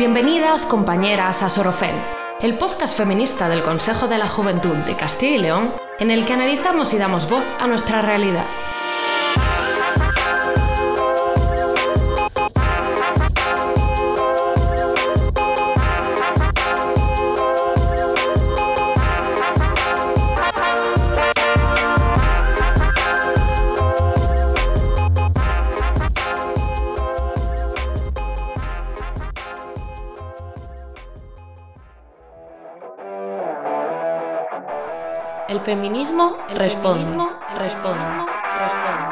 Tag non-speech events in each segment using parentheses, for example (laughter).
Bienvenidas, compañeras, a Sorofel, el podcast feminista del Consejo de la Juventud de Castilla y León, en el que analizamos y damos voz a nuestra realidad. Feminismo responde. responde. responde.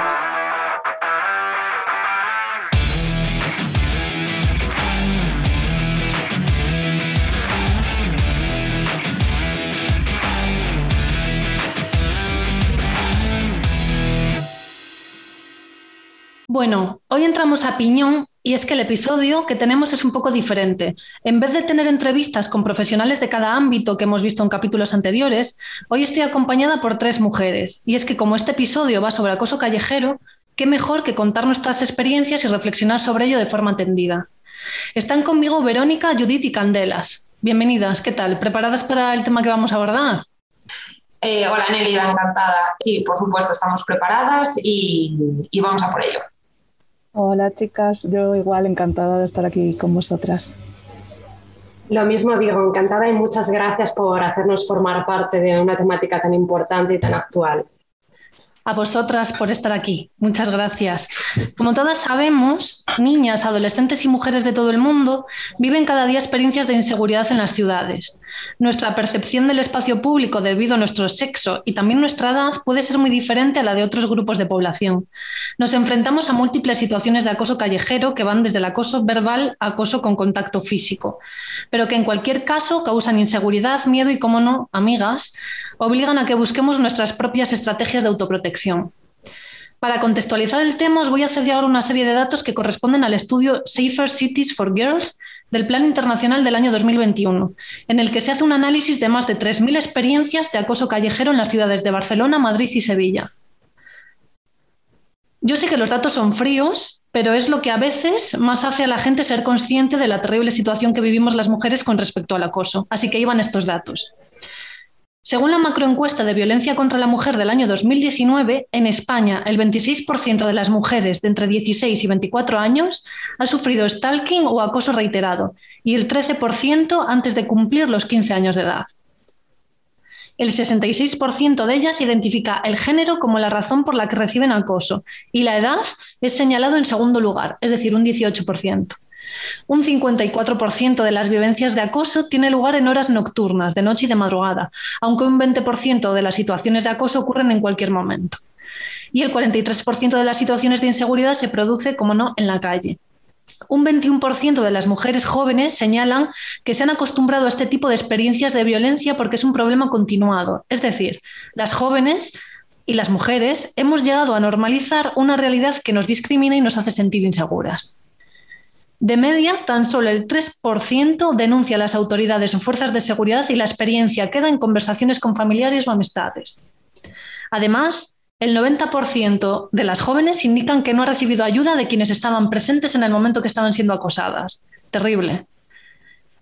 Bueno, hoy entramos a piñón y es que el episodio que tenemos es un poco diferente. En vez de tener entrevistas con profesionales de cada ámbito que hemos visto en capítulos anteriores, hoy estoy acompañada por tres mujeres. Y es que como este episodio va sobre acoso callejero, qué mejor que contar nuestras experiencias y reflexionar sobre ello de forma entendida. Están conmigo Verónica, Judith y Candelas. Bienvenidas, ¿qué tal? ¿Preparadas para el tema que vamos a abordar? Eh, hola Nelida, encantada. Sí, por supuesto, estamos preparadas y vamos a por ello. Hola chicas, yo igual encantada de estar aquí con vosotras. Lo mismo digo, encantada y muchas gracias por hacernos formar parte de una temática tan importante y tan actual a vosotras por estar aquí. Muchas gracias. Como todas sabemos, niñas, adolescentes y mujeres de todo el mundo viven cada día experiencias de inseguridad en las ciudades. Nuestra percepción del espacio público debido a nuestro sexo y también nuestra edad puede ser muy diferente a la de otros grupos de población. Nos enfrentamos a múltiples situaciones de acoso callejero que van desde el acoso verbal a acoso con contacto físico, pero que en cualquier caso causan inseguridad, miedo y, como no, amigas, obligan a que busquemos nuestras propias estrategias de autoprotección. Para contextualizar el tema, os voy a hacer llegar una serie de datos que corresponden al estudio Safer Cities for Girls del Plan Internacional del año 2021, en el que se hace un análisis de más de 3.000 experiencias de acoso callejero en las ciudades de Barcelona, Madrid y Sevilla. Yo sé que los datos son fríos, pero es lo que a veces más hace a la gente ser consciente de la terrible situación que vivimos las mujeres con respecto al acoso. Así que iban estos datos. Según la macroencuesta de violencia contra la mujer del año 2019, en España el 26% de las mujeres de entre 16 y 24 años ha sufrido stalking o acoso reiterado y el 13% antes de cumplir los 15 años de edad. El 66% de ellas identifica el género como la razón por la que reciben acoso y la edad es señalado en segundo lugar, es decir, un 18%. Un 54% de las vivencias de acoso tiene lugar en horas nocturnas, de noche y de madrugada, aunque un 20% de las situaciones de acoso ocurren en cualquier momento. Y el 43% de las situaciones de inseguridad se produce, como no, en la calle. Un 21% de las mujeres jóvenes señalan que se han acostumbrado a este tipo de experiencias de violencia porque es un problema continuado. Es decir, las jóvenes y las mujeres hemos llegado a normalizar una realidad que nos discrimina y nos hace sentir inseguras. De media, tan solo el 3% denuncia a las autoridades o fuerzas de seguridad y la experiencia queda en conversaciones con familiares o amistades. Además, el 90% de las jóvenes indican que no ha recibido ayuda de quienes estaban presentes en el momento que estaban siendo acosadas. Terrible.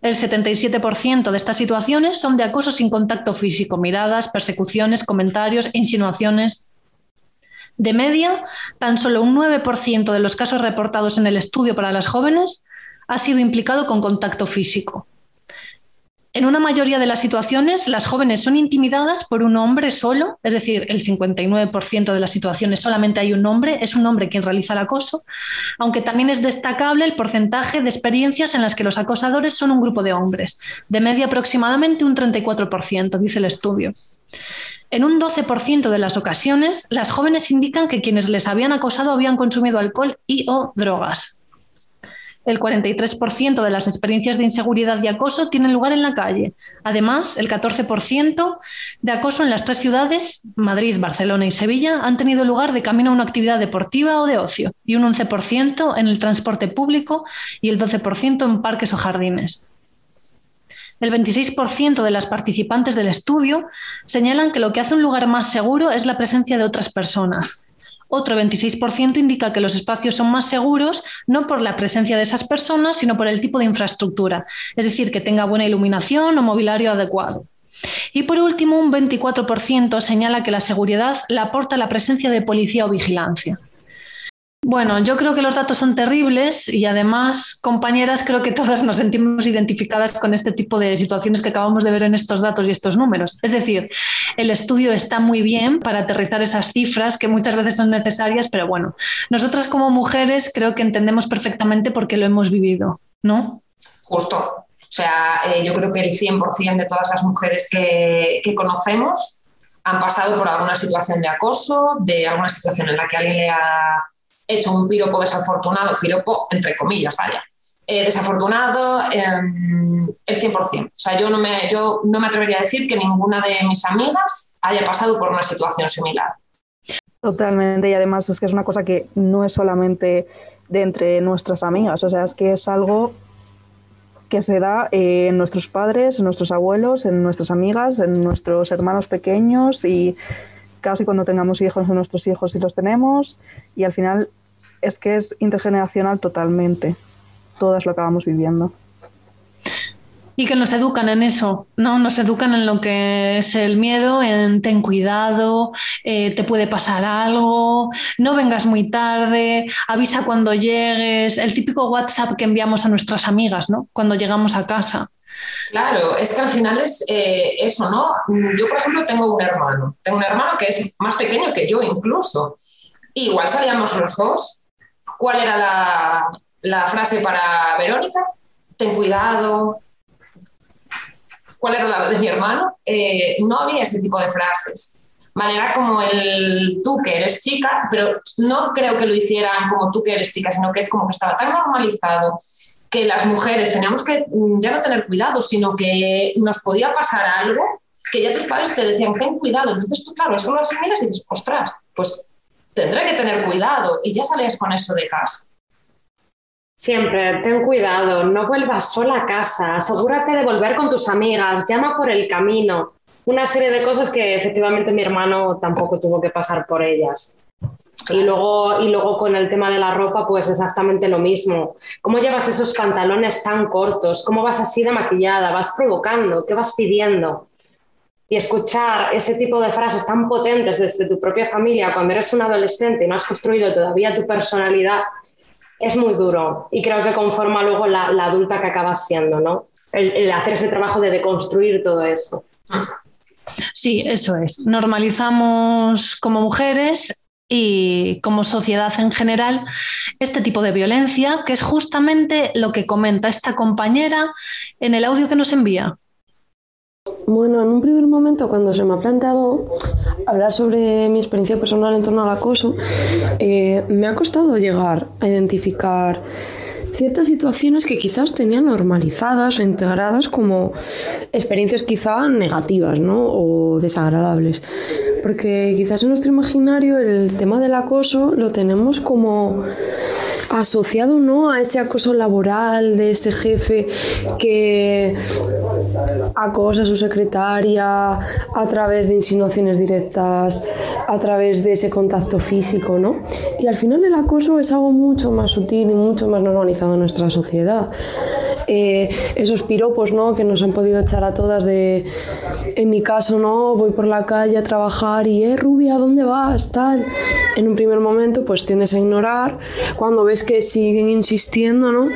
El 77% de estas situaciones son de acoso sin contacto físico, miradas, persecuciones, comentarios e insinuaciones. De media, tan solo un 9% de los casos reportados en el estudio para las jóvenes ha sido implicado con contacto físico. En una mayoría de las situaciones, las jóvenes son intimidadas por un hombre solo, es decir, el 59% de las situaciones solamente hay un hombre, es un hombre quien realiza el acoso, aunque también es destacable el porcentaje de experiencias en las que los acosadores son un grupo de hombres, de media aproximadamente un 34%, dice el estudio. En un 12% de las ocasiones, las jóvenes indican que quienes les habían acosado habían consumido alcohol y o drogas. El 43% de las experiencias de inseguridad y acoso tienen lugar en la calle. Además, el 14% de acoso en las tres ciudades, Madrid, Barcelona y Sevilla, han tenido lugar de camino a una actividad deportiva o de ocio, y un 11% en el transporte público y el 12% en parques o jardines. El 26% de las participantes del estudio señalan que lo que hace un lugar más seguro es la presencia de otras personas. Otro 26% indica que los espacios son más seguros no por la presencia de esas personas, sino por el tipo de infraestructura, es decir, que tenga buena iluminación o mobiliario adecuado. Y por último, un 24% señala que la seguridad la aporta la presencia de policía o vigilancia. Bueno, yo creo que los datos son terribles y además, compañeras, creo que todas nos sentimos identificadas con este tipo de situaciones que acabamos de ver en estos datos y estos números. Es decir, el estudio está muy bien para aterrizar esas cifras que muchas veces son necesarias, pero bueno, nosotras como mujeres creo que entendemos perfectamente por qué lo hemos vivido, ¿no? Justo. O sea, eh, yo creo que el 100% de todas las mujeres que, que conocemos han pasado por alguna situación de acoso, de alguna situación en la que alguien le ha hecho un piropo desafortunado, piropo entre comillas, vaya, eh, desafortunado em, el 100%. O sea, yo no, me, yo no me atrevería a decir que ninguna de mis amigas haya pasado por una situación similar. Totalmente, y además es que es una cosa que no es solamente de entre nuestras amigas, o sea, es que es algo que se da en nuestros padres, en nuestros abuelos, en nuestras amigas, en nuestros hermanos pequeños y casi cuando tengamos hijos de nuestros hijos si los tenemos y al final es que es intergeneracional totalmente. Todas lo acabamos viviendo. Y que nos educan en eso, ¿no? Nos educan en lo que es el miedo, en ten cuidado, eh, te puede pasar algo, no vengas muy tarde, avisa cuando llegues, el típico WhatsApp que enviamos a nuestras amigas, ¿no? Cuando llegamos a casa. Claro, es que al final es eh, eso, ¿no? Yo, por ejemplo, tengo un hermano, tengo un hermano que es más pequeño que yo incluso. igual salíamos los dos. ¿Cuál era la, frase para Verónica? Ten cuidado. ¿Cuál era la de mi hermano? Eh, no había ese tipo de frases. Manera como el tú que eres chica, pero no creo que lo hicieran como tú que eres chica, sino que es como que estaba tan normalizado que las mujeres teníamos que mm, ya no tener cuidado, sino que nos podía pasar algo que ya tus padres te decían, ten cuidado. Entonces tú, claro, eso lo asimilas y dices, ostras, pues tendré que tener cuidado. Y ya salías con eso de casa. Siempre, ten cuidado, no vuelvas sola a casa, asegúrate de volver con tus amigas, llama por el camino. Una serie de cosas que efectivamente mi hermano tampoco tuvo que pasar por ellas. Y luego, y luego con el tema de la ropa, pues exactamente lo mismo. ¿Cómo llevas esos pantalones tan cortos? ¿Cómo vas así de maquillada? ¿Vas provocando? ¿Qué vas pidiendo? Y escuchar ese tipo de frases tan potentes desde tu propia familia cuando eres un adolescente y no has construido todavía tu personalidad es muy duro. Y creo que conforma luego la, adulta que acabas siendo, ¿no? el hacer ese trabajo de deconstruir todo eso. Sí, eso es. Normalizamos como mujeres y como sociedad en general este tipo de violencia, que es justamente lo que comenta esta compañera en el audio que nos envía. Bueno, en un primer momento cuando se me ha planteado hablar sobre mi experiencia personal en torno al acoso, eh, me ha costado llegar a identificar ciertas situaciones que quizás tenían normalizadas o integradas como experiencias quizá negativas ¿no? o desagradables. Porque quizás en nuestro imaginario el tema del acoso lo tenemos como asociado ¿no? a ese acoso laboral de ese jefe que acosa a su secretaria a través de insinuaciones directas, a través de ese contacto físico, ¿no? Y al final el acoso es algo mucho más sutil y mucho más normalizado en nuestra sociedad. Eh, esos piropos ¿no? que nos han podido echar a todas de, en mi caso, ¿no? voy por la calle a trabajar y, eh, Rubia, ¿dónde vas? Tal. En un primer momento, pues tiendes a ignorar. Cuando ves que siguen insistiendo, ¿no?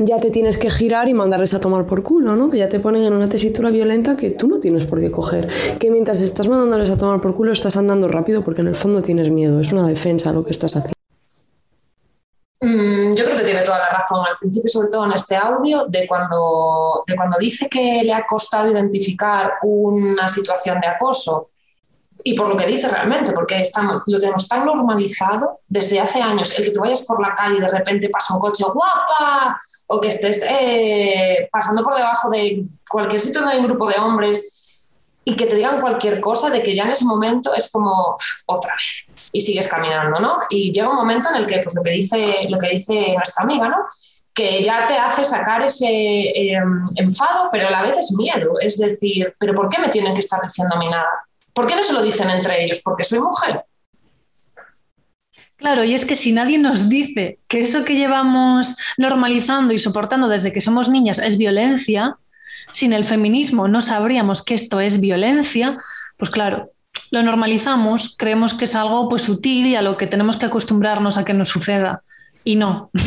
ya te tienes que girar y mandarles a tomar por culo, ¿no? que ya te ponen en una tesitura violenta que tú no tienes por qué coger. Que mientras estás mandándoles a tomar por culo, estás andando rápido porque en el fondo tienes miedo. Es una defensa lo que estás haciendo. Mm, yo creo que tiene toda la razón. Al principio, sobre todo en este audio, de cuando, de cuando dice que le ha costado identificar una situación de acoso y por lo que dice realmente, porque estamos, lo tenemos tan normalizado desde hace años, el que tú vayas por la calle y de repente pasa un coche guapa o que estés eh, pasando por debajo de cualquier sitio donde hay un grupo de hombres y que te digan cualquier cosa, de que ya en ese momento es como otra vez y sigues caminando, ¿no? Y llega un momento en el que, pues lo que dice, lo que dice nuestra amiga, ¿no? que ya te hace sacar ese em, enfado, pero a la vez es miedo. Es decir, ¿pero por qué me tienen que estar diciendo a mí nada? ¿Por qué no se lo dicen entre ellos? Porque soy mujer. Claro, y es que si nadie nos dice que eso que llevamos normalizando y soportando desde que somos niñas es violencia, sin el feminismo no sabríamos que esto es violencia, pues claro, lo normalizamos, creemos que es algo pues sutil y a lo que tenemos que acostumbrarnos a que nos suceda. Y no. (laughs)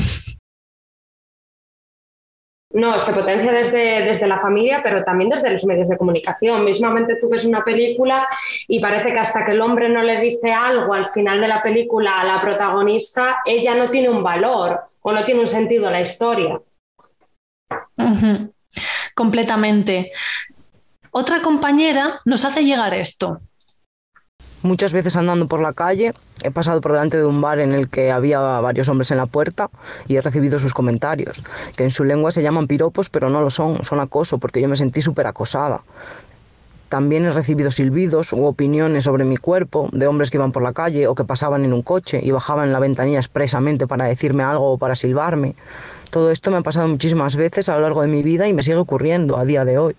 No, se potencia desde, desde la familia, pero también desde los medios de comunicación. Mismamente tú ves una película y parece que hasta que el hombre no le dice algo al final de la película a la protagonista, ella no tiene un valor o no tiene un sentido la historia. Completamente. Otra compañera nos hace llegar esto. Muchas veces andando por la calle he pasado por delante de un bar en el que había varios hombres en la puerta y he recibido sus comentarios, que en su lengua se llaman piropos, pero no lo son, son acoso, porque yo me sentí súper acosada. También he recibido silbidos u opiniones sobre mi cuerpo de hombres que iban por la calle o que pasaban en un coche y bajaban la ventanilla expresamente para decirme algo o para silbarme. Todo esto me ha pasado muchísimas veces a lo largo de mi vida y me sigue ocurriendo a día de hoy.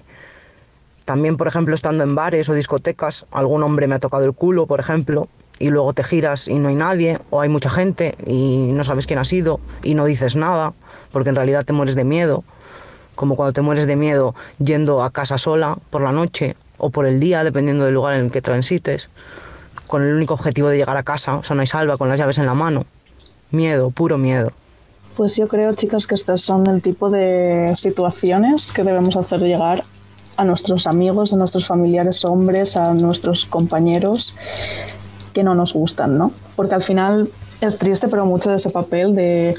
También, por ejemplo, estando en bares o discotecas, algún hombre me ha tocado el culo, por ejemplo, y luego te giras y no hay nadie, o hay mucha gente y no sabes quién ha sido y no dices nada, porque en realidad te mueres de miedo, como cuando te mueres de miedo yendo a casa sola por la noche o por el día, dependiendo del lugar en el que transites, con el único objetivo de llegar a casa, o sea, no hay salva, con las llaves en la mano. Miedo, puro miedo. Pues yo creo, chicas, que estas son el tipo de situaciones que debemos hacer llegar a nuestros amigos, a nuestros familiares hombres, a nuestros compañeros que no nos gustan, ¿no? Porque al final es triste, pero mucho de ese papel de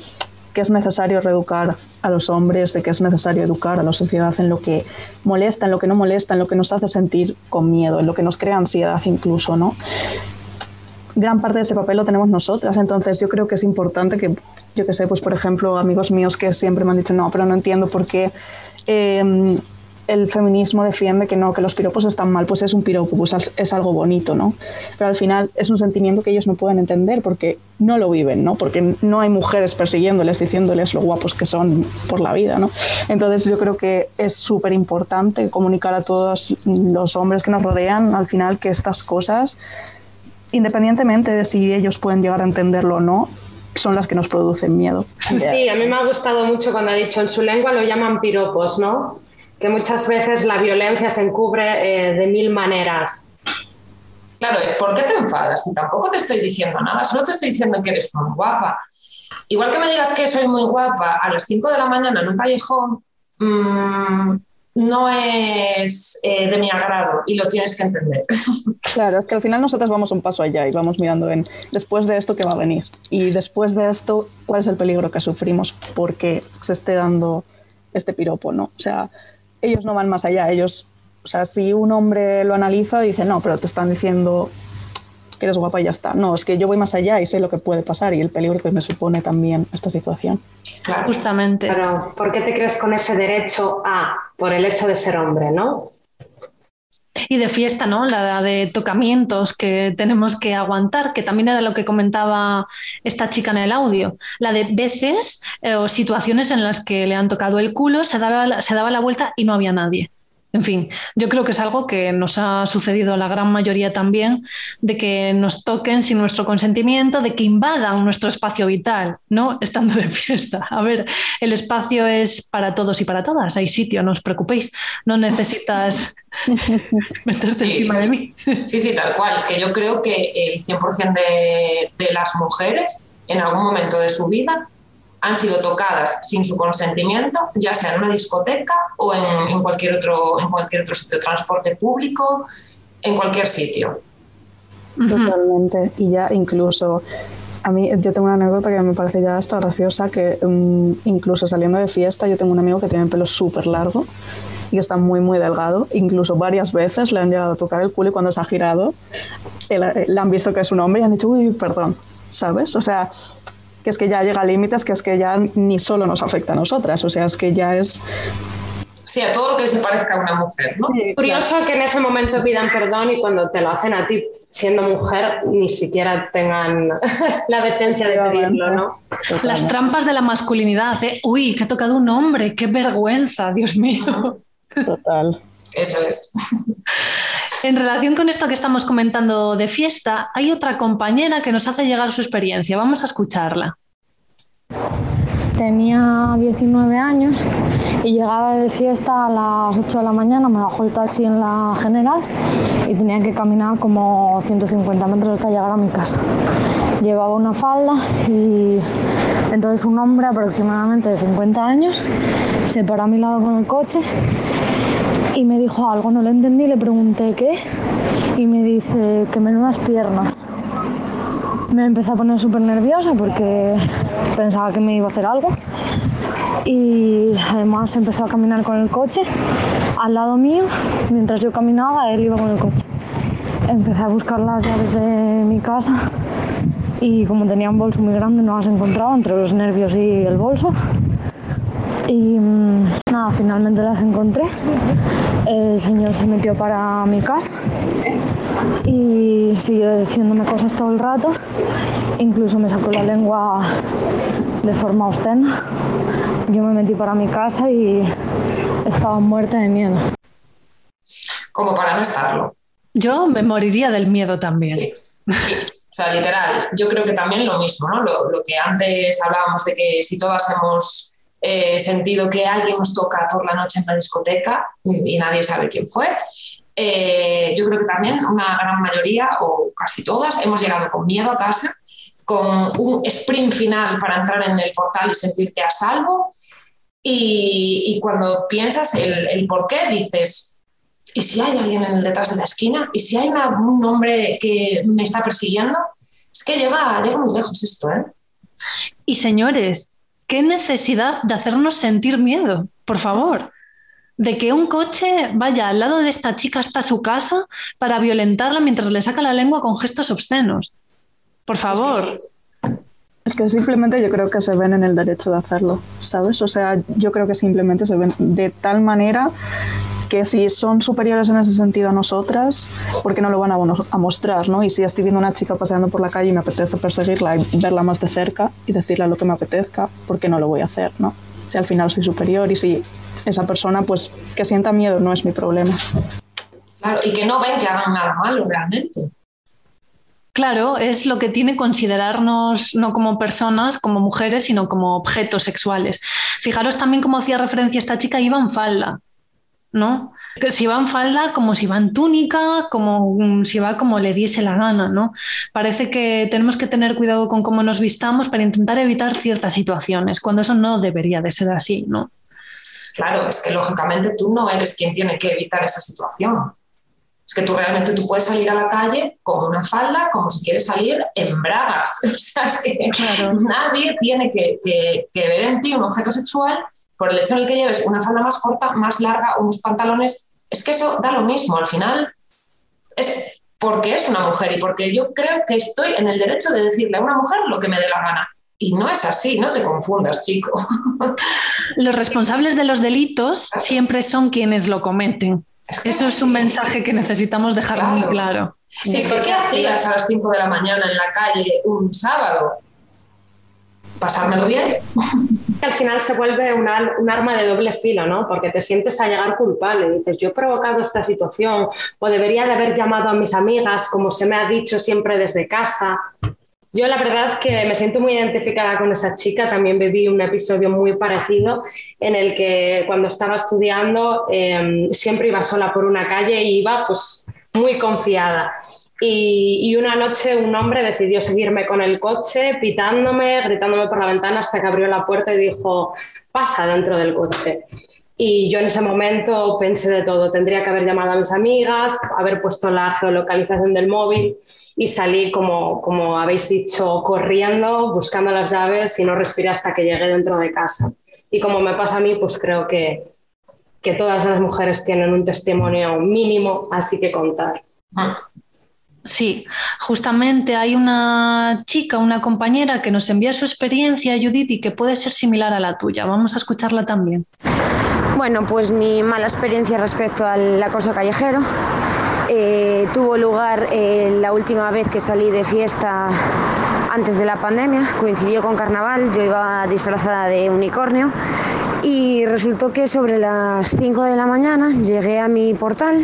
que es necesario reeducar a los hombres, de que es necesario educar a la sociedad en lo que molesta, en lo que no molesta, en lo que nos hace sentir con miedo, en lo que nos crea ansiedad incluso, ¿no? Gran parte de ese papel lo tenemos nosotras, entonces yo creo que es importante que, yo que sé, pues por ejemplo, amigos míos que siempre me han dicho, no, pero no entiendo por qué eh, el feminismo defiende que no, que los piropos están mal, pues es un piropo, pues es algo bonito, ¿no? Pero al final es un sentimiento que ellos no pueden entender porque no lo viven, ¿no? Porque no hay mujeres persiguiéndoles, diciéndoles lo guapos que son por la vida, ¿no? Entonces yo creo que es súper importante comunicar a todos los hombres que nos rodean al final que estas cosas, independientemente de si ellos pueden llegar a entenderlo o no, son las que nos producen miedo. Sí, a mí me ha gustado mucho cuando ha dicho en su lengua lo llaman piropos, ¿no? que muchas veces la violencia se encubre eh, de mil maneras. Claro, es ¿por qué te enfadas? Y tampoco te estoy diciendo nada, solo te estoy diciendo que eres muy guapa. Igual que me digas que soy muy guapa a las 5 de la mañana en un callejón, mm, no es eh, de mi agrado y lo tienes que entender. (laughs) Claro, es que al final nosotros vamos un paso allá y vamos mirando en después de esto qué va a venir y después de esto cuál es el peligro que sufrimos porque se esté dando este piropo, ¿no? O sea, ellos no van más allá. Ellos, o sea, si un hombre lo analiza, dice, no, pero te están diciendo que eres guapa y ya está. No, es que yo voy más allá y sé lo que puede pasar y el peligro que me supone también esta situación. Claro. Justamente. Pero, ¿por qué te crees con ese derecho a, por el hecho de ser hombre, no? Y de fiesta, ¿no? La de tocamientos que tenemos que aguantar, que también era lo que comentaba esta chica en el audio. La de veces eh, o situaciones en las que le han tocado el culo, se daba, se daba la vuelta y no había nadie. En fin, yo creo que es algo que nos ha sucedido a la gran mayoría también, de que nos toquen sin nuestro consentimiento, de que invadan nuestro espacio vital, ¿no? Estando de fiesta. A ver, el espacio es para todos y para todas, hay sitio, no os preocupéis, no necesitas (laughs) meterte encima de mí. Sí, sí, tal cual. Es que yo creo que el 100% de, de las mujeres en algún momento de su vida han sido tocadas sin su consentimiento, ya sea en una discoteca o en, cualquier, otro, en cualquier otro sitio de transporte público, en cualquier sitio. Totalmente. Y ya incluso, a mí yo tengo una anécdota que me parece ya hasta graciosa, que um, incluso saliendo de fiesta yo tengo un amigo que tiene el pelo súper largo y que está muy, muy delgado. Incluso varias veces le han llegado a tocar el culo y cuando se ha girado le han visto que es un hombre y han dicho, uy, perdón, ¿sabes? O sea, que es que ya llega a límites que es que ya ni solo nos afecta a nosotras, o sea, es que ya es Sí, a todo lo que se parezca a una mujer, ¿no? Curioso que en ese momento pidan perdón y cuando te lo hacen a ti siendo mujer ni siquiera tengan (laughs) la decencia de pedirlo, ¿no? Las trampas de la masculinidad, ¿eh? Uy, que ha tocado un hombre, qué vergüenza, Dios mío. Total. Eso es. (laughs) En relación con esto que estamos comentando de fiesta, hay otra compañera que nos hace llegar su experiencia. Vamos a escucharla. Tenía 19 años y llegaba de fiesta a las 8 de la mañana, me bajó el taxi en la general y tenía que caminar como 150 metros hasta llegar a mi casa. Llevaba una falda y entonces un hombre aproximadamente de 50 años se paró a mi lado con el coche y me dijo algo, no lo entendí, le pregunté qué y me dice que menudas piernas. Me empecé a poner súper nerviosa porque pensaba que me iba a hacer algo y además empezó a caminar con el coche al lado mío, mientras yo caminaba, él iba con el coche. Empecé a buscar las llaves de mi casa y como tenía un bolso muy grande no las encontraba entre los nervios y el bolso. Y mm, nada, finalmente las encontré. El señor se metió para mi casa y siguió diciéndome cosas todo el rato. Incluso me sacó la lengua de forma obscena. Yo me metí para mi casa y estaba muerta de miedo. Como para no estarlo. Yo me moriría del miedo también. O sea, literal, yo creo que también lo mismo, ¿no? Lo, lo que antes hablábamos de que si todas hemos eh, sentido que alguien nos toca por la noche en la discoteca y nadie sabe quién fue, eh, yo creo que también una gran mayoría o casi todas hemos llegado con miedo a casa, con un sprint final para entrar en el portal y sentirte a salvo. Y, cuando piensas el, por qué, dices, ¿y si hay alguien detrás de la esquina? ¿Y si hay un hombre que me está persiguiendo? Es que llega, llega muy lejos esto, ¿eh? Y señores, ¿qué necesidad de hacernos sentir miedo? Por favor de que un coche vaya al lado de esta chica hasta su casa para violentarla mientras le saca la lengua con gestos obscenos. Por favor. Es que simplemente yo creo que se ven en el derecho de hacerlo, ¿sabes? O sea, yo creo que simplemente se ven de tal manera que si son superiores en ese sentido a nosotras, ¿por qué no lo van a, a, mostrar? ¿no? Y si estoy viendo una chica paseando por la calle y me apetece perseguirla y verla más de cerca y decirle lo que me apetezca, ¿por qué no lo voy a hacer? ¿no? Si al final soy superior y si esa persona pues que sienta miedo no es mi problema. Claro, y que no ven que hagan nada malo realmente. Claro, es lo que tiene considerarnos no como personas, como mujeres, sino como objetos sexuales. Fijaros también cómo hacía referencia esta chica, iba en falda, ¿no? Que si va en falda, como si va en túnica, como si va como le diese la gana, ¿no? Parece que tenemos que tener cuidado con cómo nos vistamos para intentar evitar ciertas situaciones, cuando eso no debería de ser así, ¿no? Claro, es que lógicamente tú no eres quien tiene que evitar esa situación. Es que tú realmente tú puedes salir a la calle con una falda como si quieres salir en bragas. (laughs) O sea, es que claro. nadie tiene que, que, que, ver en ti un objeto sexual por el hecho de que lleves una falda más corta, más larga, unos pantalones. Es que eso da lo mismo. Al final es porque es una mujer y porque yo creo que estoy en el derecho de decirle a una mujer lo que me dé la gana. Y no es así, no te confundas, chico. (laughs) Los responsables de los delitos siempre son quienes lo cometen. Es que Eso es un mensaje que necesitamos dejar claro. muy claro. Sí, que ¿qué hacías a las 5 de la mañana en la calle un sábado? Pasármelo bien. Al final se vuelve un, un, arma de doble filo, ¿no? Porque te sientes a llegar culpable. Dices, yo he provocado esta situación o debería de haber llamado a mis amigas, como se me ha dicho siempre desde casa. Yo la verdad que me siento muy identificada con esa chica, también viví un episodio muy parecido en el que cuando estaba estudiando eh, siempre iba sola por una calle y iba pues muy confiada. Y, una noche un hombre decidió seguirme con el coche, pitándome, gritándome por la ventana hasta que abrió la puerta y dijo, pasa dentro del coche. Y yo en ese momento pensé de todo, tendría que haber llamado a mis amigas, haber puesto la geolocalización del móvil y salí, como, como habéis dicho, corriendo, buscando las llaves y no respiré hasta que llegué dentro de casa. Y como me pasa a mí, pues creo que, que todas las mujeres tienen un testimonio mínimo así que contar. Sí, justamente hay una chica, una compañera que nos envía su experiencia, Judith, y que puede ser similar a la tuya. Vamos a escucharla también. Bueno, pues mi mala experiencia respecto al acoso callejero eh, tuvo lugar eh, la última vez que salí de fiesta antes de la pandemia, coincidió con carnaval, yo iba disfrazada de unicornio y resultó que sobre las 5 de la mañana llegué a mi portal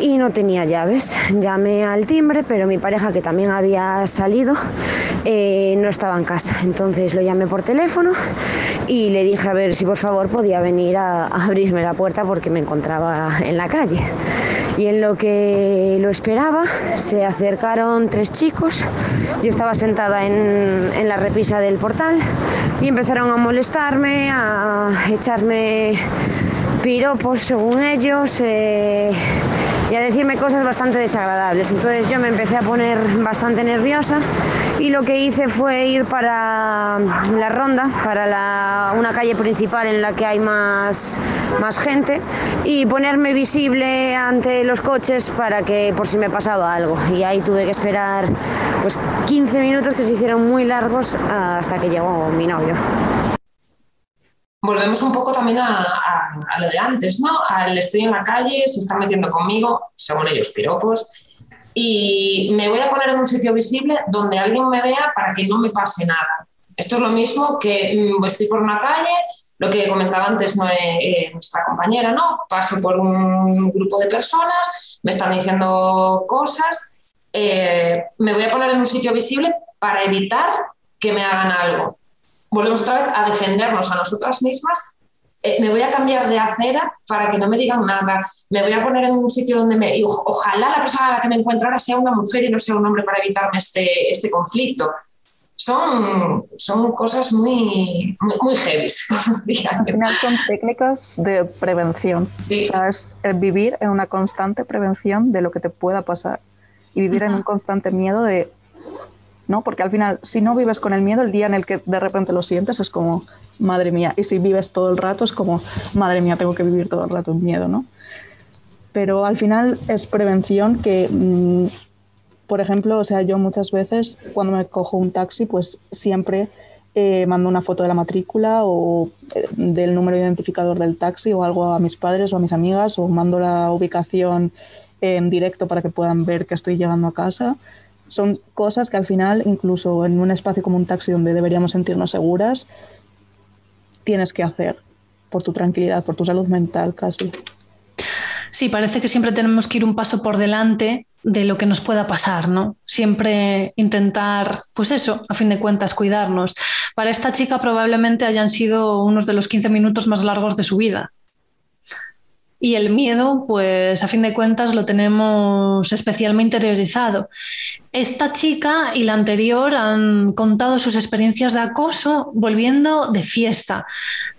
y no tenía llaves. Llamé al timbre, pero mi pareja, que también había salido, eh, no estaba en casa. Entonces lo llamé por teléfono y le dije a ver si por favor podía venir a, a abrirme la puerta porque me encontraba en la calle. Y en lo que lo esperaba, se acercaron tres chicos. Yo estaba sentada en, en la repisa del portal y empezaron a molestarme, a echarme piropos según ellos. Eh, y a decirme cosas bastante desagradables. Entonces yo me empecé a poner bastante nerviosa y lo que hice fue ir para la ronda, para la- una calle principal en la que hay más, más gente y ponerme visible ante los coches para que por si me pasaba algo. Y ahí tuve que esperar pues 15 minutos que se hicieron muy largos hasta que llegó mi novio. Volvemos un poco también a, a- a lo de antes, ¿no? Al estoy en la calle, se están metiendo conmigo, según ellos, piropos, y me voy a poner en un sitio visible donde alguien me vea para que no me pase nada. Esto es lo mismo que mm, estoy por una calle, lo que comentaba antes ¿no? Eh, eh, nuestra compañera, ¿no? Paso por un grupo de personas, me están diciendo cosas, eh, me voy a poner en un sitio visible para evitar que me hagan algo volvemos otra vez a defendernos a nosotras mismas. eh, me voy a cambiar de acera para que no me digan nada. Me voy a poner en un sitio donde me. ojalá la persona a la que me encuentre ahora sea una mujer y no sea un hombre para evitarme este, este conflicto. Son, son cosas muy, muy, muy heavy. (laughs) Al final son técnicas de prevención. Sí. O sea, es eh, vivir en una constante prevención de lo que te pueda pasar y vivir en un constante miedo de... ¿no? Porque al final, si no vives con el miedo, el día en el que de repente lo sientes es como, madre mía. Y si vives todo el rato es como, madre mía, tengo que vivir todo el rato en miedo, ¿no? Pero al final es prevención que, mm, por ejemplo, o sea, yo muchas veces cuando me cojo un taxi, pues siempre eh, mando una foto de la matrícula o eh, del número identificador del taxi o algo a mis padres o a mis amigas o mando la ubicación en directo para que puedan ver que estoy llegando a casa. Son cosas que al final, incluso en un espacio como un taxi donde deberíamos sentirnos seguras, tienes que hacer por tu tranquilidad, por tu salud mental casi. Sí, parece que siempre tenemos que ir un paso por delante de lo que nos pueda pasar, ¿no? Siempre intentar, pues eso, a fin de cuentas, cuidarnos. Para esta chica probablemente hayan sido unos de los 15 minutos más largos de su vida. Y el miedo, pues a fin de cuentas lo tenemos especialmente interiorizado. Esta chica y la anterior han contado sus experiencias de acoso volviendo de fiesta.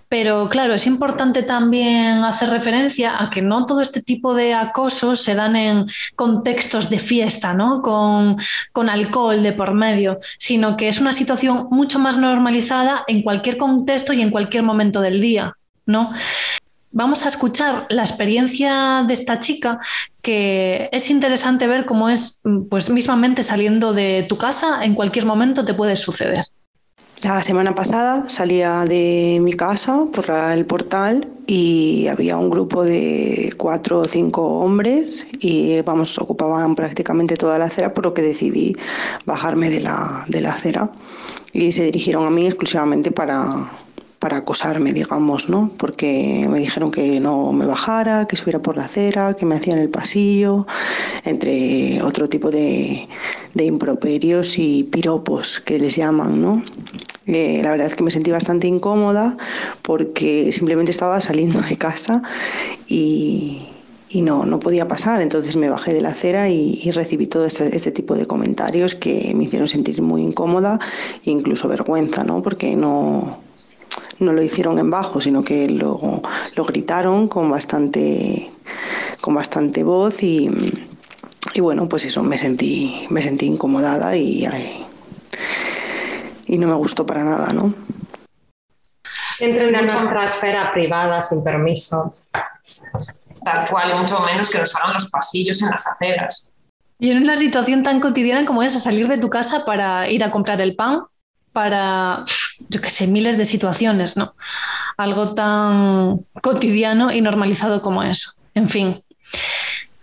Pero claro, es importante también hacer referencia a que no todo este tipo de acosos se dan en contextos de fiesta, ¿no? Con, con alcohol de por medio, sino que es una situación mucho más normalizada en cualquier contexto y en cualquier momento del día, ¿no? Vamos a escuchar la experiencia de esta chica, que es interesante ver cómo es, pues mismamente saliendo de tu casa, en cualquier momento te puede suceder. La semana pasada salía de mi casa por el portal y había un grupo de cuatro o cinco hombres y vamos, ocupaban prácticamente toda la acera, por lo que decidí bajarme de la, de la acera y se dirigieron a mí exclusivamente para, para acosarme, digamos, ¿no? Porque me dijeron que no me bajara, que subiera por la acera, que me hacían el pasillo, entre otro tipo de, improperios y piropos que les llaman, ¿no? Eh, la verdad es que me sentí bastante incómoda porque simplemente estaba saliendo de casa y, y no, no podía pasar. Entonces me bajé de la acera y, y recibí todo este, este tipo de comentarios que me hicieron sentir muy incómoda e incluso vergüenza, ¿no? Porque no, no lo hicieron en bajo, sino que lo, lo gritaron con bastante, con bastante voz y, y bueno, pues eso, me sentí, me sentí incomodada y, y no me gustó para nada, ¿no? Entren en nuestra esfera privada sin permiso. Tal cual, y mucho menos que nos hagan los pasillos en las aceras. Y en una situación tan cotidiana como esa, salir de tu casa para ir a comprar el pan, para, yo qué sé, miles de situaciones, ¿no? Algo tan cotidiano y normalizado como eso. En fin.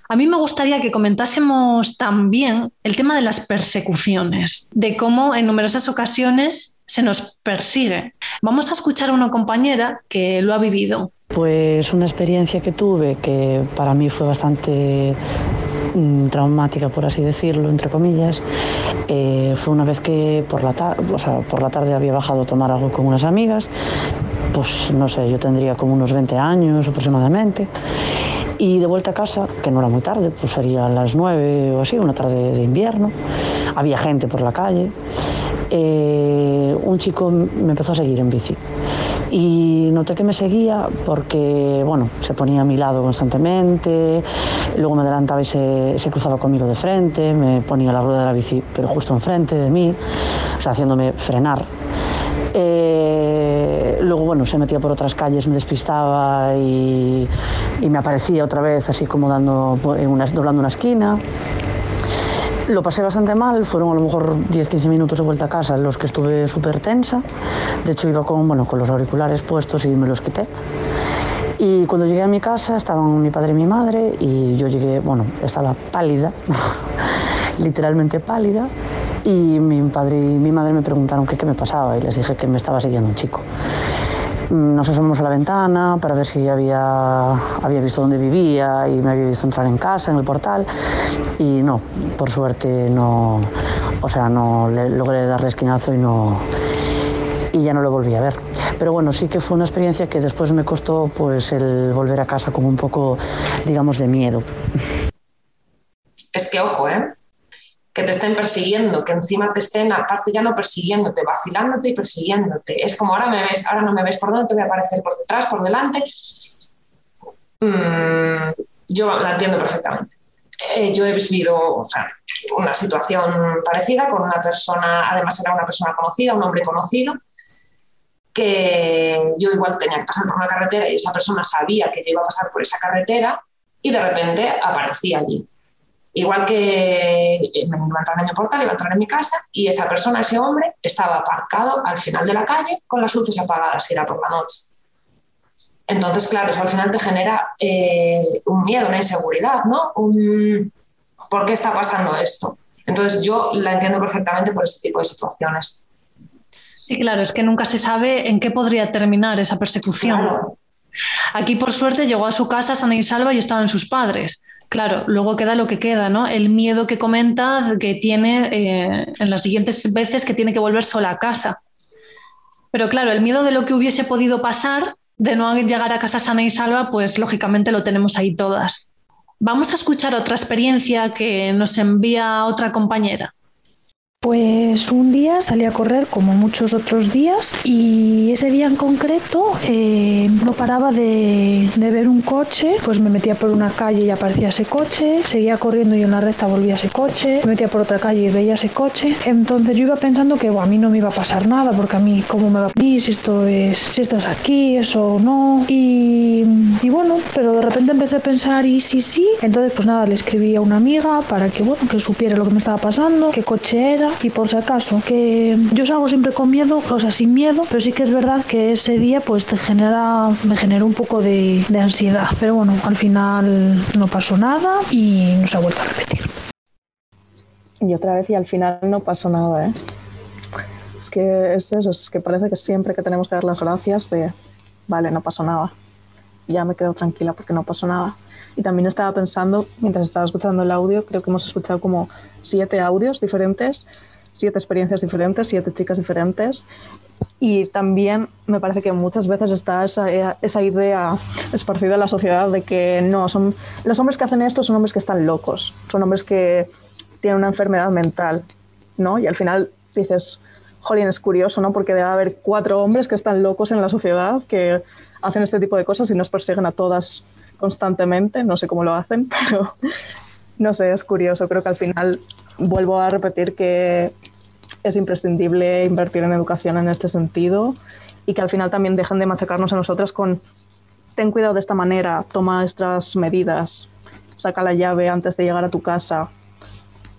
A mí me gustaría que comentásemos también el tema de las persecuciones, de cómo en numerosas ocasiones se nos persigue. Vamos a escuchar a una compañera que lo ha vivido. Pues una experiencia que tuve que para mí fue bastante traumática, por así decirlo, entre comillas, eh, fue una vez que por la, o por la tarde había bajado a tomar algo con unas amigas, pues no sé, yo tendría como unos 20 años aproximadamente, y de vuelta a casa, que no era muy tarde, pues sería las 9 o así, una tarde de invierno, había gente por la calle, eh, un chico me empezó a seguir en bici. Y noté que me seguía porque, bueno, se ponía a mi lado constantemente, luego me adelantaba y se, cruzaba conmigo de frente, me ponía la rueda de la bici, pero justo enfrente de mí, o sea, haciéndome frenar. Eh, luego, bueno, se metía por otras calles, me despistaba y, me aparecía otra vez, así como dando, doblando una esquina. Lo pasé bastante mal, fueron a lo mejor 10-15 minutos de vuelta a casa los que estuve súper tensa. De hecho, iba con, bueno, con los auriculares puestos y me los quité. Y cuando llegué a mi casa estaban mi padre y mi madre y yo llegué, bueno, estaba pálida, (laughs) literalmente pálida. Y mi padre y mi madre me preguntaron qué me pasaba y les dije que me estaba siguiendo un chico. Nos asomamos a la ventana para ver si había, había visto dónde vivía y me había visto entrar en casa, en el portal. Y no, por suerte no, o sea, no le, logré darle esquinazo y no y ya no lo volví a ver. Pero bueno, sí que fue una experiencia que después me costó pues el volver a casa como un poco, digamos, de miedo. Es que ojo, ¿eh? Que te estén persiguiendo, que encima te estén, aparte ya no persiguiéndote, vacilándote y persiguiéndote. Es como ahora me ves, ahora no me ves por dónde, te voy a aparecer por detrás, por delante. Mm, yo la entiendo perfectamente. Eh, yo he vivido una situación parecida con una persona, además era una persona conocida, un hombre conocido, que yo igual tenía que pasar por una carretera y esa persona sabía que yo iba a pasar por esa carretera y de repente aparecía allí Igual que eh, me iba a entrar en mi portal, iba a entrar en mi casa y esa persona, ese hombre, estaba aparcado al final de la calle con las luces apagadas, y era por la noche. Entonces, claro, eso al final te genera eh, un miedo, una inseguridad, ¿no? ¿Por qué está pasando esto? Entonces, yo la entiendo perfectamente por ese tipo de situaciones. Sí, claro, es que nunca se sabe en qué podría terminar esa persecución. Aquí, por suerte, llegó a su casa sana y salva y estaban sus padres. Claro, luego queda lo que queda, ¿no? El miedo que comenta que tiene eh, en las siguientes veces que tiene que volver sola a casa. Pero claro, el miedo de lo que hubiese podido pasar, de no llegar a casa sana y salva, pues lógicamente lo tenemos ahí todas. Vamos a escuchar otra experiencia que nos envía otra compañera. Pues un día salí a correr como muchos otros días y ese día en concreto eh, no paraba de, ver un coche, pues me metía por una calle y aparecía ese coche, seguía corriendo y en la recta volvía ese coche, me metía por otra calle y veía ese coche. Entonces yo iba pensando que a mí no me iba a pasar nada porque a mí cómo me va a ir si esto es, si esto es aquí, eso no. Y, bueno, pero de repente empecé a pensar y sí, sí. Entonces pues nada, le escribí a una amiga para que bueno, que supiera lo que me estaba pasando, qué coche era y por si acaso, que yo salgo siempre con miedo, o sea, sin miedo, pero sí que es verdad que ese día pues te genera, me generó un poco de, de ansiedad, pero bueno, al final no pasó nada y no se ha vuelto a repetir. Y otra vez y al final no pasó nada, ¿eh? Es que es eso, es que parece que siempre que tenemos que dar las gracias de, vale, no pasó nada. Ya me quedo tranquila porque no pasó nada. Y también estaba pensando, mientras estaba escuchando el audio, creo que hemos escuchado como siete audios diferentes, siete experiencias diferentes, siete chicas diferentes. Y también me parece que muchas veces está esa, esa idea esparcida en la sociedad de que no, son los hombres que hacen esto son hombres que están locos, son hombres que tienen una enfermedad mental, ¿no? Y al final dices, jolín, es curioso, ¿no? Porque debe haber cuatro hombres que están locos en la sociedad, que hacen este tipo de cosas y nos persiguen a todas constantemente. No sé cómo lo hacen, (laughs) pero no sé, es curioso. Creo que al final vuelvo a repetir que es imprescindible invertir en educación en este sentido y que al final también dejen de machacarnos a nosotras con ten cuidado de esta manera, toma estas medidas, saca la llave antes de llegar a tu casa,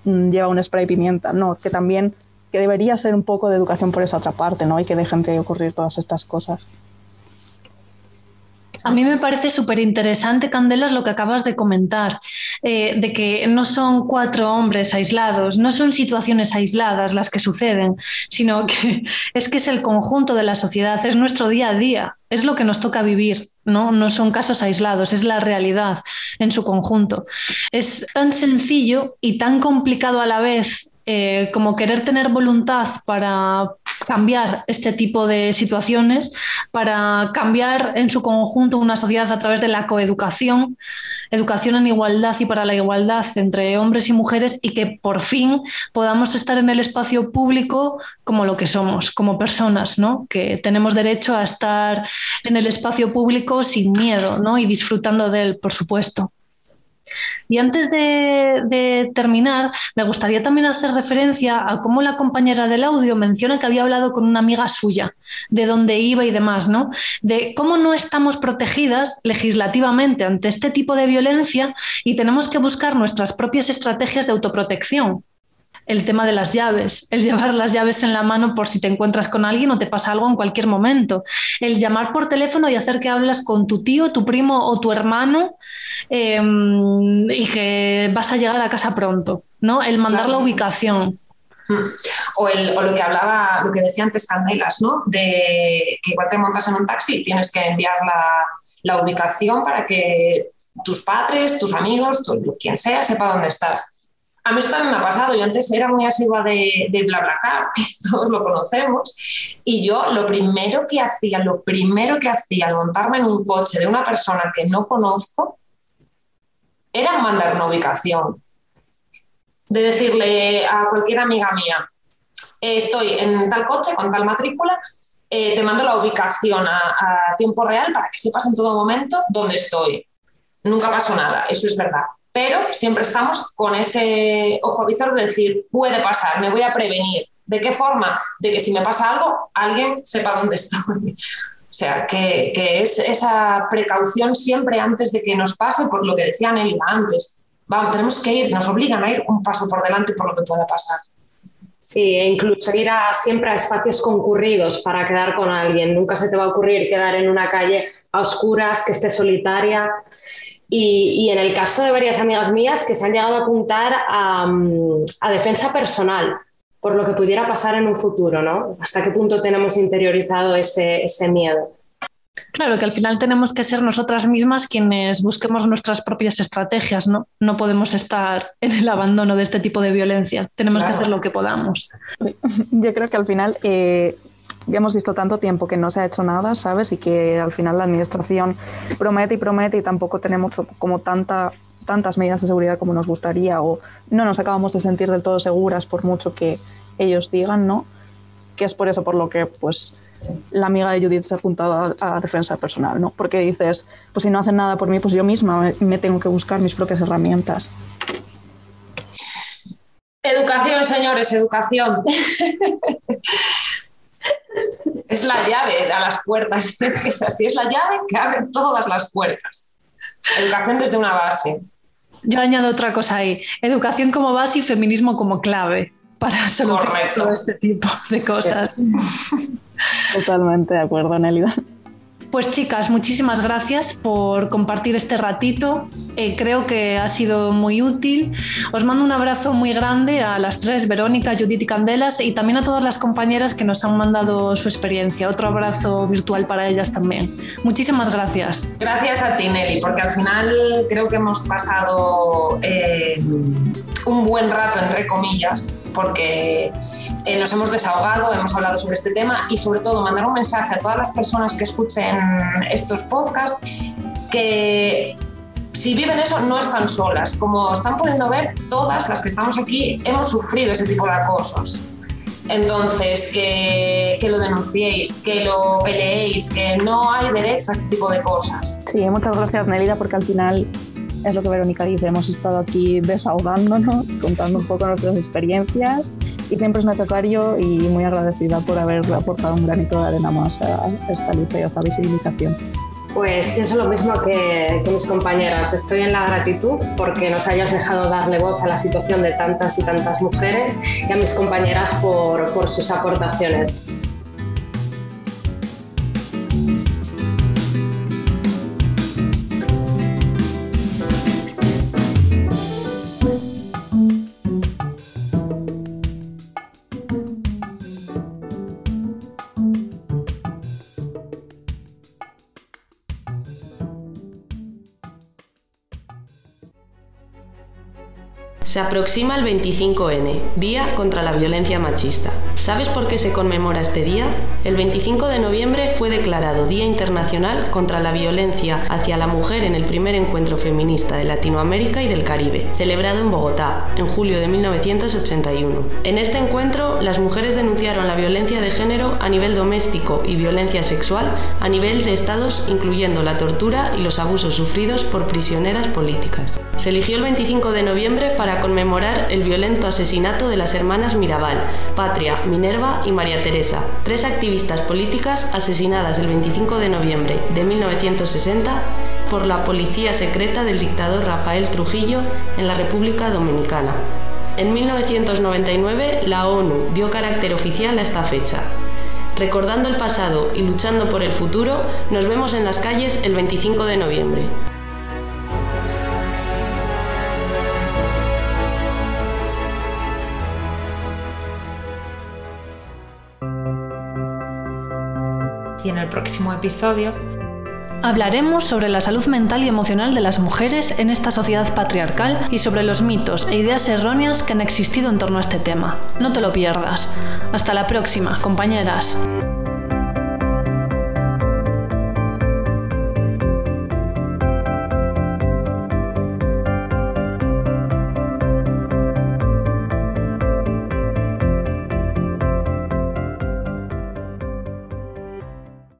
mm, lleva un spray pimienta. No, que también que debería ser un poco de educación por esa otra parte, ¿no? Y que dejen de ocurrir todas estas cosas. A mí me parece súper interesante, Candelas, lo que acabas de comentar, eh, de que no son cuatro hombres aislados, no son situaciones aisladas las que suceden, sino (laughs) que es que es el conjunto de la sociedad, es nuestro día a día, es lo que nos toca vivir. ¿no? no son casos aislados, es la realidad en su conjunto. Es tan sencillo y tan complicado a la vez eh, como querer tener voluntad para cambiar este tipo de situaciones, para cambiar en su conjunto una sociedad a través de la coeducación, educación en igualdad y para la igualdad entre hombres y mujeres y que por fin podamos estar en el espacio público como lo que somos, como personas, ¿no? que tenemos derecho a estar en el espacio público sin miedo ¿no? y disfrutando de él, por supuesto. Y antes de, terminar, me gustaría también hacer referencia a cómo la compañera del audio menciona que había hablado con una amiga suya, de dónde iba y demás, ¿no? De cómo no estamos protegidas legislativamente ante este tipo de violencia y tenemos que buscar nuestras propias estrategias de autoprotección el tema de las llaves, el (laughs) llevar las llaves en la mano por si te encuentras con alguien o te pasa algo en cualquier momento, el llamar por teléfono y hacer que hablas con tu tío, tu primo o tu hermano em, y que vas a llegar a casa pronto, ¿no? El mandar la ubicación. Mm. O, lo que hablaba, lo que decía antes Candelas, ¿no? De que igual te montas en un taxi y tienes que enviar la, ubicación para que tus padres, tus amigos, quien sea, sepa dónde estás. A mí eso también me ha pasado. Yo antes era muy asigua de, de BlaBlaCar, (laughs) que todos lo conocemos, y yo lo primero que hacía, lo primero que hacía al montarme en un coche de una persona que no conozco, era mandar una ubicación. De decirle a cualquier amiga mía, estoy en tal coche con tal matrícula, eh, te mando la ubicación a, a tiempo real para que sepas en todo momento dónde estoy. Nunca pasó nada, eso es verdad pero siempre estamos con ese ojo visor de decir, puede pasar, me voy a prevenir. ¿De qué forma? De que si me pasa algo, alguien sepa dónde estoy. (laughs) O sea, que, es esa precaución siempre antes de que nos pase, por lo que decía Nelly antes. Vamos, tenemos que ir, nos obligan a ir un paso por delante por lo que pueda pasar. Sí, e incluso ir a, siempre a espacios concurridos para quedar con alguien. Nunca se te va a ocurrir quedar en una calle a oscuras, que esté solitaria. Y, en el caso de varias amigas mías que se han llegado a apuntar a, defensa personal por lo que pudiera pasar en un futuro, ¿no? ¿Hasta qué punto tenemos interiorizado ese, ese miedo? Claro, que al final tenemos que ser nosotras mismas quienes busquemos nuestras propias estrategias, ¿no? No podemos estar en el abandono de este tipo de violencia. Tenemos que hacer lo que podamos. Yo creo que al final eh, ya hemos visto tanto tiempo que no se ha hecho nada, ¿sabes? Y que al final la administración promete y promete y tampoco tenemos como tanta, tantas medidas de seguridad como nos gustaría o no nos acabamos de sentir del todo seguras por mucho que ellos digan, ¿no? Que es por eso por lo que, pues, la amiga de Judith se ha apuntado a, defensa personal, ¿no? Porque dices, pues si no hacen nada por mí, pues yo misma me tengo que buscar mis propias herramientas. Educación, señores, educación. (laughs) Es la llave a las puertas. (laughs) Es que es así, es la llave que abre todas las puertas. Educación desde una base. Yo añado otra cosa ahí. Educación como base y feminismo como clave para solucionar todo este tipo de cosas. Totalmente de acuerdo, Nelida. Pues chicas, muchísimas gracias por compartir este ratito. Eh, creo que ha sido muy útil. Os mando un abrazo muy grande a las tres, Verónica, Judith y Candelas, y también a todas las compañeras que nos han mandado su experiencia. Otro abrazo virtual para ellas también. Muchísimas gracias. Gracias a ti, Nelly, porque al final creo que hemos pasado eh, un buen rato, entre comillas, porque eh, nos hemos desahogado, hemos hablado sobre este tema y sobre todo mandar un mensaje a todas las personas que escuchen estos podcasts que si viven eso no están solas. Como están pudiendo ver, todas las que estamos aquí hemos sufrido ese tipo de acosos. Entonces, que, que, lo denunciéis, que lo peleéis, que no hay derecho a este tipo de cosas. Sí, muchas gracias Nelida, porque al final es lo que Verónica dice, hemos estado aquí desahogándonos, contando un poco nuestras experiencias y siempre es necesario y muy agradecida por haber aportado un granito de arena más a esta lucha y a esta visibilización. Pues pienso lo mismo que, mis compañeras. Estoy en la gratitud porque nos hayas dejado darle voz a la situación de tantas y tantas mujeres y a mis compañeras por, por sus aportaciones. Se aproxima el 25N, Día contra la Violencia Machista. ¿Sabes por qué se conmemora este día? El 25 de noviembre fue declarado Día Internacional contra la Violencia hacia la Mujer en el primer encuentro feminista de Latinoamérica y del Caribe, celebrado en Bogotá, en julio de 1981. En este encuentro, las mujeres denunciaron la violencia de género a nivel doméstico y violencia sexual a nivel de estados, incluyendo la tortura y los abusos sufridos por prisioneras políticas. Se eligió el 25 de noviembre para conmemorar el violento asesinato de las hermanas Mirabal, Patria, Minerva y María Teresa, tres activistas políticas asesinadas el 25 de noviembre de 1960 por la policía secreta del dictador Rafael Trujillo en la República Dominicana. En 1999, la ONU dio carácter oficial a esta fecha. Recordando el pasado y luchando por el futuro, nos vemos en las calles el 25 de noviembre. El próximo episodio Hablaremos sobre la salud mental y emocional de las mujeres en esta sociedad patriarcal y sobre los mitos e ideas erróneas que han existido en torno a este tema. No te lo pierdas. Hasta la próxima, compañeras.